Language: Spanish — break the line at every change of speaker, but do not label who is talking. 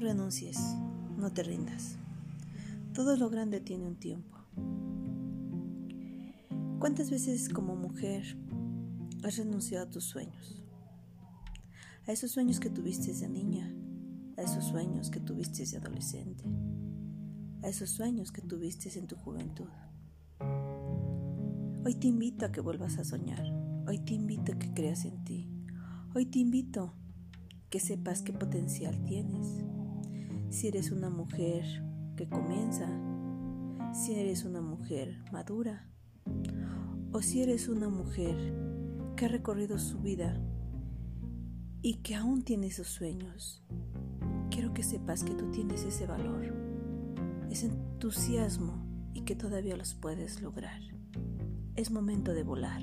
Renuncies, no te rindas. Todo lo grande tiene un tiempo. ¿Cuántas veces como mujer has renunciado a tus sueños? A esos sueños que tuviste de niña, a esos sueños que tuviste de adolescente, a esos sueños que tuviste en tu juventud. Hoy te invito a que vuelvas a soñar, hoy te invito a que creas en ti, hoy te invito a que sepas qué potencial tienes. Si eres una mujer que comienza, si eres una mujer madura, o si eres una mujer que ha recorrido su vida y que aún tiene esos sueños, quiero que sepas que tú tienes ese valor, ese entusiasmo y que todavía los puedes lograr. Es momento de volar.